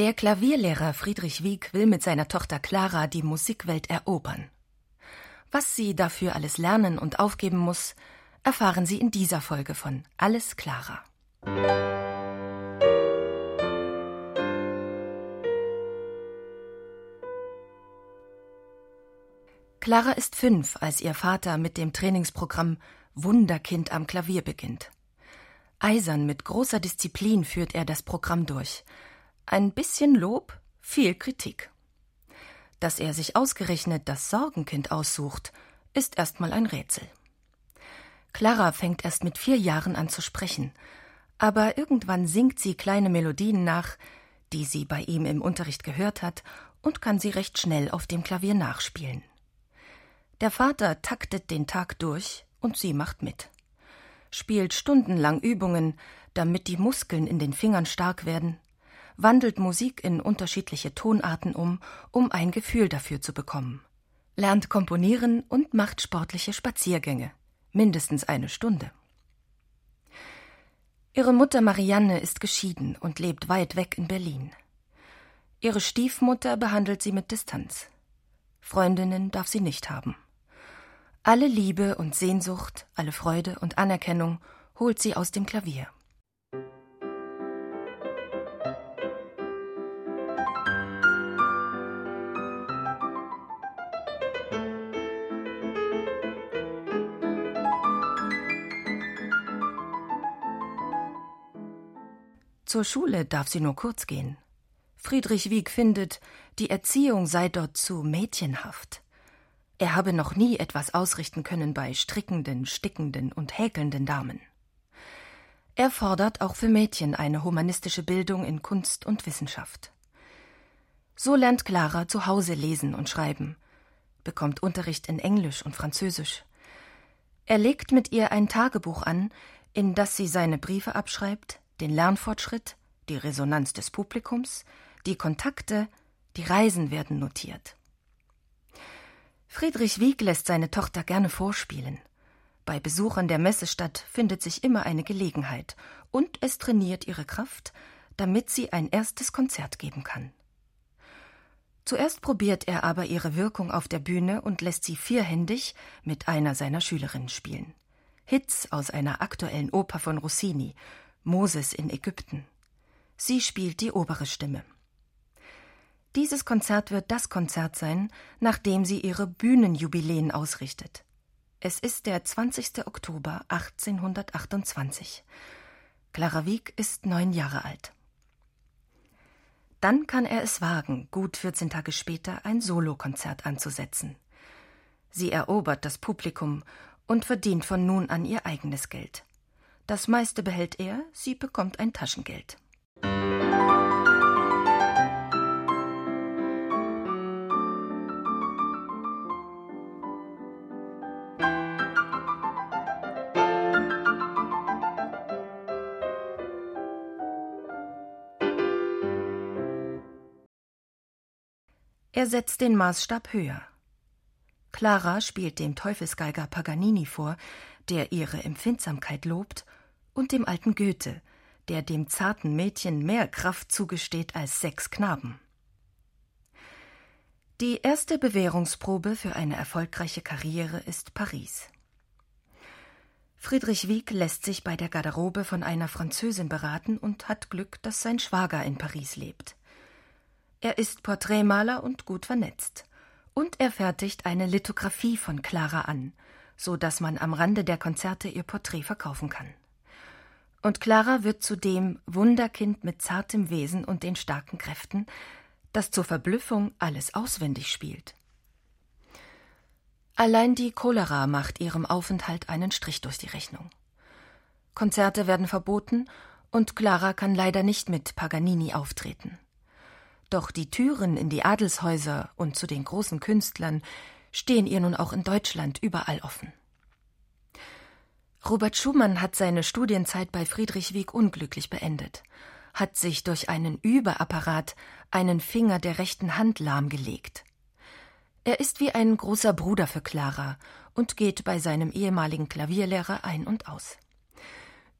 Der Klavierlehrer Friedrich Wieck will mit seiner Tochter Clara die Musikwelt erobern. Was sie dafür alles lernen und aufgeben muss, erfahren Sie in dieser Folge von Alles Clara. Clara ist fünf, als ihr Vater mit dem Trainingsprogramm Wunderkind am Klavier beginnt. Eisern mit großer Disziplin führt er das Programm durch. Ein bisschen Lob, viel Kritik. Dass er sich ausgerechnet das Sorgenkind aussucht, ist erstmal ein Rätsel. Clara fängt erst mit vier Jahren an zu sprechen, aber irgendwann singt sie kleine Melodien nach, die sie bei ihm im Unterricht gehört hat, und kann sie recht schnell auf dem Klavier nachspielen. Der Vater taktet den Tag durch und sie macht mit. Spielt stundenlang Übungen, damit die Muskeln in den Fingern stark werden, wandelt Musik in unterschiedliche Tonarten um, um ein Gefühl dafür zu bekommen, lernt komponieren und macht sportliche Spaziergänge, mindestens eine Stunde. Ihre Mutter Marianne ist geschieden und lebt weit weg in Berlin. Ihre Stiefmutter behandelt sie mit Distanz. Freundinnen darf sie nicht haben. Alle Liebe und Sehnsucht, alle Freude und Anerkennung holt sie aus dem Klavier. Zur Schule darf sie nur kurz gehen. Friedrich Wieck findet, die Erziehung sei dort zu mädchenhaft. Er habe noch nie etwas ausrichten können bei strickenden, stickenden und häkelnden Damen. Er fordert auch für Mädchen eine humanistische Bildung in Kunst und Wissenschaft. So lernt Clara zu Hause lesen und schreiben, bekommt Unterricht in Englisch und Französisch. Er legt mit ihr ein Tagebuch an, in das sie seine Briefe abschreibt, den Lernfortschritt, die Resonanz des Publikums, die Kontakte, die Reisen werden notiert. Friedrich Wieck lässt seine Tochter gerne vorspielen. Bei Besuchern der Messestadt findet sich immer eine Gelegenheit, und es trainiert ihre Kraft, damit sie ein erstes Konzert geben kann. Zuerst probiert er aber ihre Wirkung auf der Bühne und lässt sie vierhändig mit einer seiner Schülerinnen spielen. Hits aus einer aktuellen Oper von Rossini, Moses in Ägypten. Sie spielt die obere Stimme. Dieses Konzert wird das Konzert sein, nachdem sie ihre Bühnenjubiläen ausrichtet. Es ist der 20. Oktober 1828. Clara Wieck ist neun Jahre alt. Dann kann er es wagen, gut 14 Tage später ein Solokonzert anzusetzen. Sie erobert das Publikum und verdient von nun an ihr eigenes Geld. Das meiste behält er, sie bekommt ein Taschengeld. Er setzt den Maßstab höher. Clara spielt dem Teufelsgeiger Paganini vor, der ihre Empfindsamkeit lobt, und dem alten Goethe, der dem zarten Mädchen mehr Kraft zugesteht als sechs Knaben. Die erste Bewährungsprobe für eine erfolgreiche Karriere ist Paris. Friedrich Wieck lässt sich bei der Garderobe von einer Französin beraten und hat Glück, dass sein Schwager in Paris lebt. Er ist Porträtmaler und gut vernetzt. Und er fertigt eine Lithografie von Clara an, so dass man am Rande der Konzerte ihr Porträt verkaufen kann. Und Clara wird zu dem Wunderkind mit zartem Wesen und den starken Kräften, das zur Verblüffung alles auswendig spielt. Allein die Cholera macht ihrem Aufenthalt einen Strich durch die Rechnung. Konzerte werden verboten und Clara kann leider nicht mit Paganini auftreten. Doch die Türen in die Adelshäuser und zu den großen Künstlern stehen ihr nun auch in Deutschland überall offen. Robert Schumann hat seine Studienzeit bei Friedrich Wieck unglücklich beendet, hat sich durch einen Überapparat einen Finger der rechten Hand lahmgelegt. Er ist wie ein großer Bruder für Clara und geht bei seinem ehemaligen Klavierlehrer ein und aus.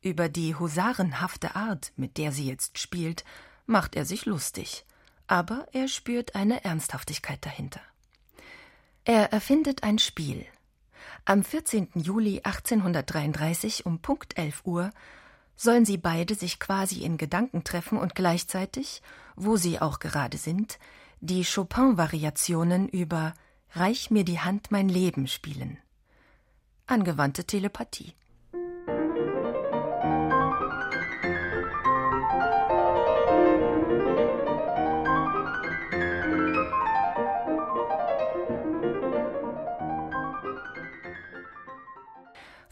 Über die husarenhafte Art, mit der sie jetzt spielt, macht er sich lustig – aber er spürt eine Ernsthaftigkeit dahinter. Er erfindet ein Spiel. Am 14. Juli 1833 um Punkt 11 Uhr sollen sie beide sich quasi in Gedanken treffen und gleichzeitig, wo sie auch gerade sind, die Chopin-Variationen über Reich mir die Hand mein Leben spielen. Angewandte Telepathie.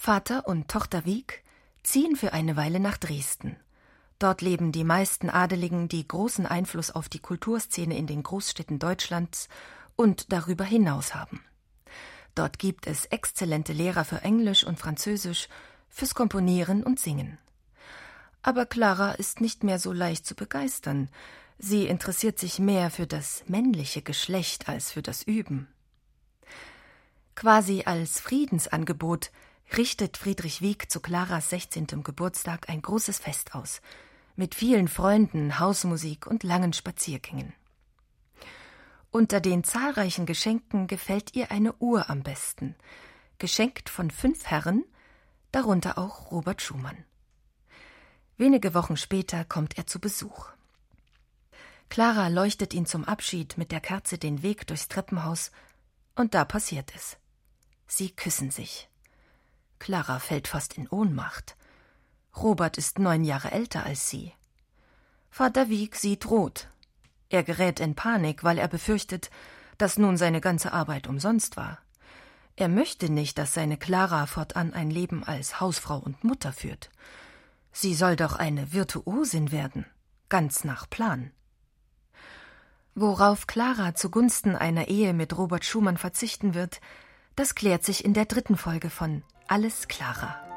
Vater und Tochter Wieg ziehen für eine Weile nach Dresden. Dort leben die meisten Adeligen, die großen Einfluss auf die Kulturszene in den Großstädten Deutschlands und darüber hinaus haben. Dort gibt es exzellente Lehrer für Englisch und Französisch, fürs Komponieren und Singen. Aber Clara ist nicht mehr so leicht zu begeistern. Sie interessiert sich mehr für das männliche Geschlecht als für das Üben. Quasi als Friedensangebot richtet Friedrich Wieck zu Claras 16. Geburtstag ein großes Fest aus, mit vielen Freunden, Hausmusik und langen Spaziergängen. Unter den zahlreichen Geschenken gefällt ihr eine Uhr am besten, geschenkt von fünf Herren, darunter auch Robert Schumann. Wenige Wochen später kommt er zu Besuch. Clara leuchtet ihn zum Abschied mit der Kerze den Weg durchs Treppenhaus, und da passiert es. Sie küssen sich. Clara fällt fast in Ohnmacht. Robert ist neun Jahre älter als sie. Vater Wieg sieht rot. Er gerät in Panik, weil er befürchtet, dass nun seine ganze Arbeit umsonst war. Er möchte nicht, dass seine Clara fortan ein Leben als Hausfrau und Mutter führt. Sie soll doch eine Virtuosin werden, ganz nach Plan. Worauf Clara zugunsten einer Ehe mit Robert Schumann verzichten wird, das klärt sich in der dritten Folge von alles klarer.